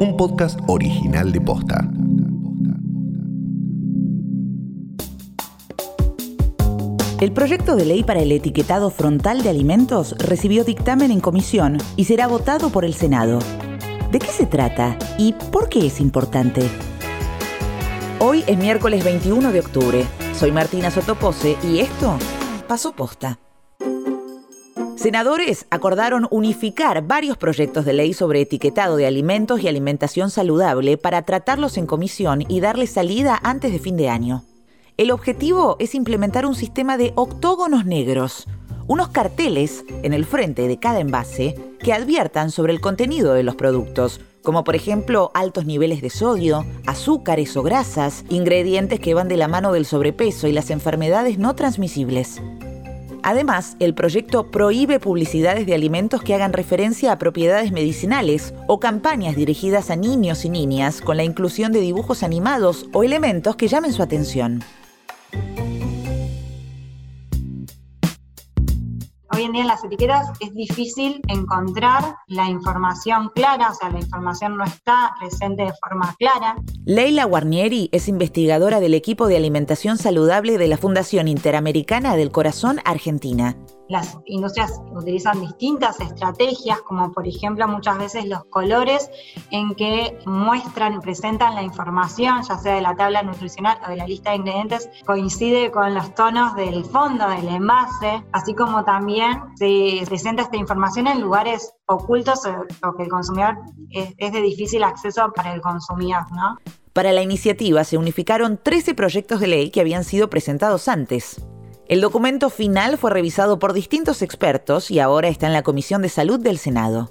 un podcast original de Posta. El proyecto de ley para el etiquetado frontal de alimentos recibió dictamen en comisión y será votado por el Senado. ¿De qué se trata y por qué es importante? Hoy es miércoles 21 de octubre. Soy Martina Sotopose y esto pasó posta. Senadores acordaron unificar varios proyectos de ley sobre etiquetado de alimentos y alimentación saludable para tratarlos en comisión y darles salida antes de fin de año. El objetivo es implementar un sistema de octógonos negros, unos carteles en el frente de cada envase que adviertan sobre el contenido de los productos, como por ejemplo altos niveles de sodio, azúcares o grasas, ingredientes que van de la mano del sobrepeso y las enfermedades no transmisibles. Además, el proyecto prohíbe publicidades de alimentos que hagan referencia a propiedades medicinales o campañas dirigidas a niños y niñas con la inclusión de dibujos animados o elementos que llamen su atención. En las etiquetas es difícil encontrar la información clara, o sea, la información no está presente de forma clara. Leila Guarnieri es investigadora del equipo de alimentación saludable de la Fundación Interamericana del Corazón Argentina las industrias utilizan distintas estrategias, como por ejemplo muchas veces los colores en que muestran, presentan la información, ya sea de la tabla nutricional o de la lista de ingredientes, coincide con los tonos del fondo del envase, así como también se presenta esta información en lugares ocultos o que el consumidor es, es de difícil acceso para el consumidor, ¿no? Para la iniciativa se unificaron 13 proyectos de ley que habían sido presentados antes. El documento final fue revisado por distintos expertos y ahora está en la Comisión de Salud del Senado.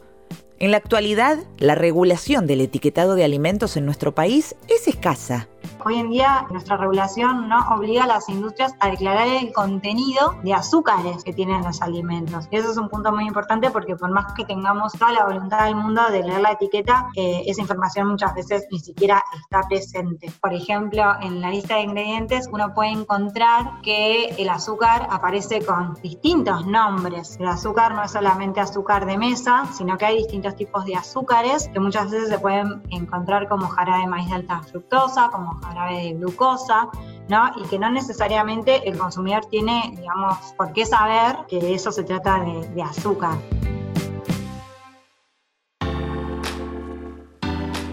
En la actualidad, la regulación del etiquetado de alimentos en nuestro país es escasa. Hoy en día nuestra regulación no obliga a las industrias a declarar el contenido de azúcares que tienen los alimentos. Y eso es un punto muy importante porque por más que tengamos toda la voluntad del mundo de leer la etiqueta, eh, esa información muchas veces ni siquiera está presente. Por ejemplo, en la lista de ingredientes uno puede encontrar que el azúcar aparece con distintos nombres. El azúcar no es solamente azúcar de mesa, sino que hay distintos tipos de azúcares que muchas veces se pueden encontrar como jarabe de maíz de alta fructosa, como jarabe de glucosa, ¿no? Y que no necesariamente el consumidor tiene, digamos, por qué saber que eso se trata de, de azúcar.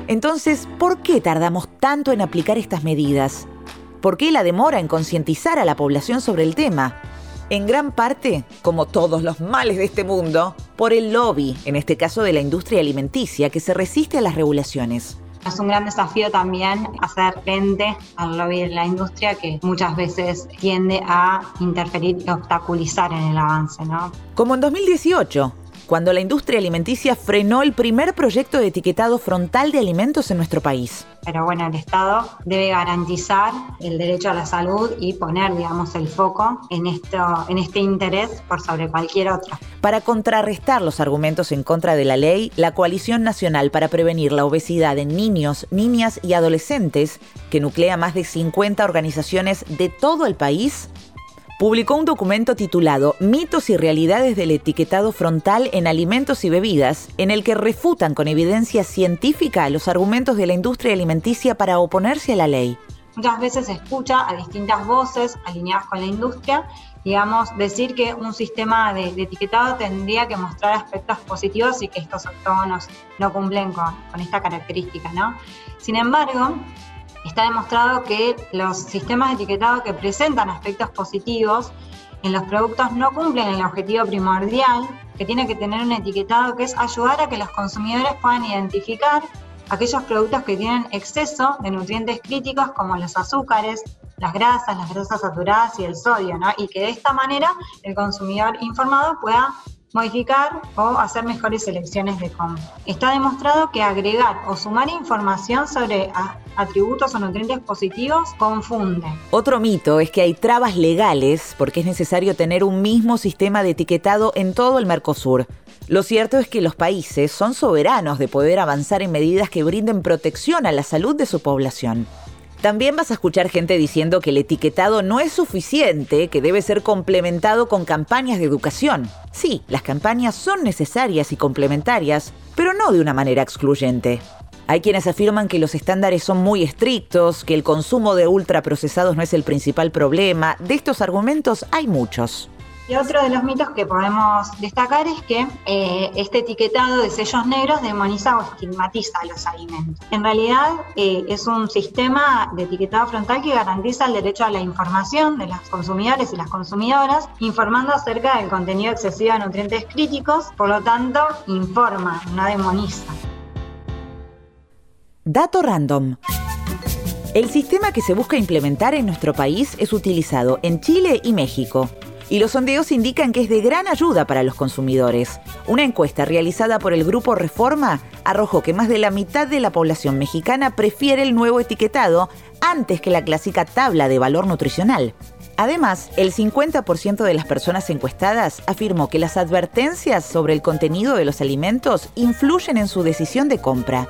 Entonces, ¿por qué tardamos tanto en aplicar estas medidas? ¿Por qué la demora en concientizar a la población sobre el tema? En gran parte, como todos los males de este mundo, por el lobby, en este caso de la industria alimenticia, que se resiste a las regulaciones. Es un gran desafío también hacer frente al lobby de la industria que muchas veces tiende a interferir y obstaculizar en el avance, ¿no? Como en 2018, cuando la industria alimenticia frenó el primer proyecto de etiquetado frontal de alimentos en nuestro país. Pero bueno, el Estado debe garantizar el derecho a la salud y poner, digamos, el foco en, esto, en este interés por sobre cualquier otro. Para contrarrestar los argumentos en contra de la ley, la Coalición Nacional para Prevenir la Obesidad en Niños, Niñas y Adolescentes, que nuclea más de 50 organizaciones de todo el país, publicó un documento titulado Mitos y realidades del etiquetado frontal en alimentos y bebidas, en el que refutan con evidencia científica los argumentos de la industria alimenticia para oponerse a la ley. Muchas veces se escucha a distintas voces alineadas con la industria, digamos, decir que un sistema de, etiquetado tendría que mostrar aspectos positivos y que estos octógonos no cumplen con, con esta característica, ¿no? Sin embargo, está demostrado que los sistemas de etiquetado que presentan aspectos positivos en los productos no cumplen el objetivo primordial que tiene que tener un etiquetado, que es ayudar a que los consumidores puedan identificar aquellos productos que tienen exceso de nutrientes críticos como los azúcares, las grasas, las grasas saturadas y el sodio, ¿no? Y que de esta manera el consumidor informado pueda modificar o hacer mejores elecciones de compra. Está demostrado que agregar o sumar información sobre atributos o nutrientes positivos confunde. Otro mito es que hay trabas legales porque es necesario tener un mismo sistema de etiquetado en todo el Mercosur. Lo cierto es que los países son soberanos de poder avanzar en medidas que brinden protección a la salud de su población. También vas a escuchar gente diciendo que el etiquetado no es suficiente, que debe ser complementado con campañas de educación. Sí, las campañas son necesarias y complementarias, pero no de una manera excluyente. Hay quienes afirman que los estándares son muy estrictos, que el consumo de ultraprocesados no es el principal problema. De estos argumentos hay muchos. Y otro de los mitos que podemos destacar es que eh, este etiquetado de sellos negros demoniza o estigmatiza los alimentos. En realidad eh, es un sistema de etiquetado frontal que garantiza el derecho a la información de los consumidores y las consumidoras, informando acerca del contenido excesivo de nutrientes críticos, por lo tanto informa, no demoniza. Dato random. El sistema que se busca implementar en nuestro país es utilizado en Chile y México y los sondeos indican que es de gran ayuda para los consumidores. Una encuesta realizada por el grupo Reforma arrojó que más de la mitad de la población mexicana prefiere el nuevo etiquetado antes que la clásica tabla de valor nutricional. Además, el 50% de las personas encuestadas afirmó que las advertencias sobre el contenido de los alimentos influyen en su decisión de compra.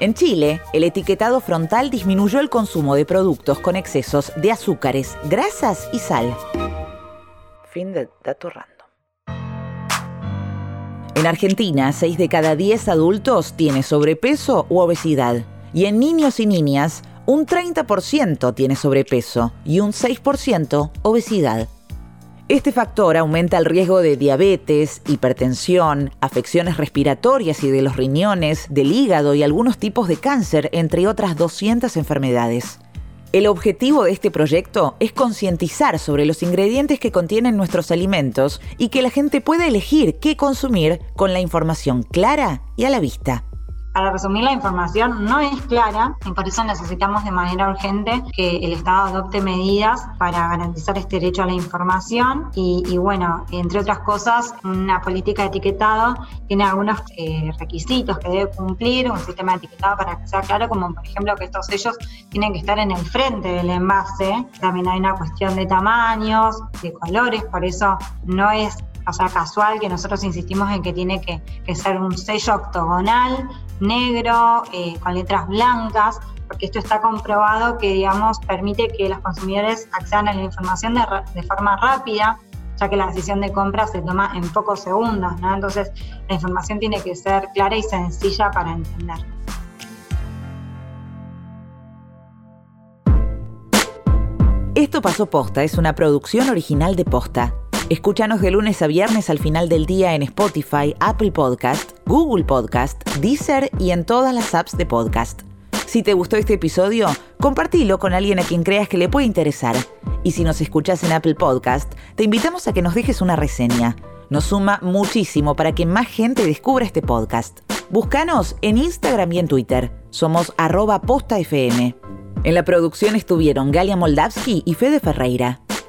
En Chile, el etiquetado frontal disminuyó el consumo de productos con excesos de azúcares, grasas y sal. Fin de dato random. En Argentina, 6 de cada 10 adultos tiene sobrepeso u obesidad. Y en niños y niñas, un 30% tiene sobrepeso y un 6% obesidad. Este factor aumenta el riesgo de diabetes, hipertensión, afecciones respiratorias y de los riñones, del hígado y algunos tipos de cáncer, entre otras 200 enfermedades. El objetivo de este proyecto es concientizar sobre los ingredientes que contienen nuestros alimentos y que la gente pueda elegir qué consumir con la información clara y a la vista. Para resumir, la información no es clara y por eso necesitamos de manera urgente que el Estado adopte medidas para garantizar este derecho a la información y, bueno, entre otras cosas, una política de etiquetado tiene algunos eh, requisitos que debe cumplir, un sistema de etiquetado para que sea claro, como por ejemplo que estos sellos tienen que estar en el frente del envase. También hay una cuestión de tamaños, de colores, por eso no es o sea, casual, que nosotros insistimos en que tiene que, ser un sello octogonal, negro, eh, con letras blancas, porque esto está comprobado que, digamos, permite que los consumidores accedan a la información de, forma rápida, ya que la decisión de compra se toma en pocos segundos, ¿no? Entonces, la información tiene que ser clara y sencilla para entender. Esto pasó posta, es una producción original de posta. Escúchanos de lunes a viernes al final del día en Spotify, Apple Podcast, Google Podcast, Deezer y en todas las apps de podcast. Si te gustó este episodio, compartilo con alguien a quien creas que le puede interesar. Y si nos escuchas en Apple Podcast, te invitamos a que nos dejes una reseña. Nos suma muchísimo para que más gente descubra este podcast. Búscanos en Instagram y en Twitter. Somos arroba postafm. En la producción estuvieron Galia Moldavsky y Fede Ferreira.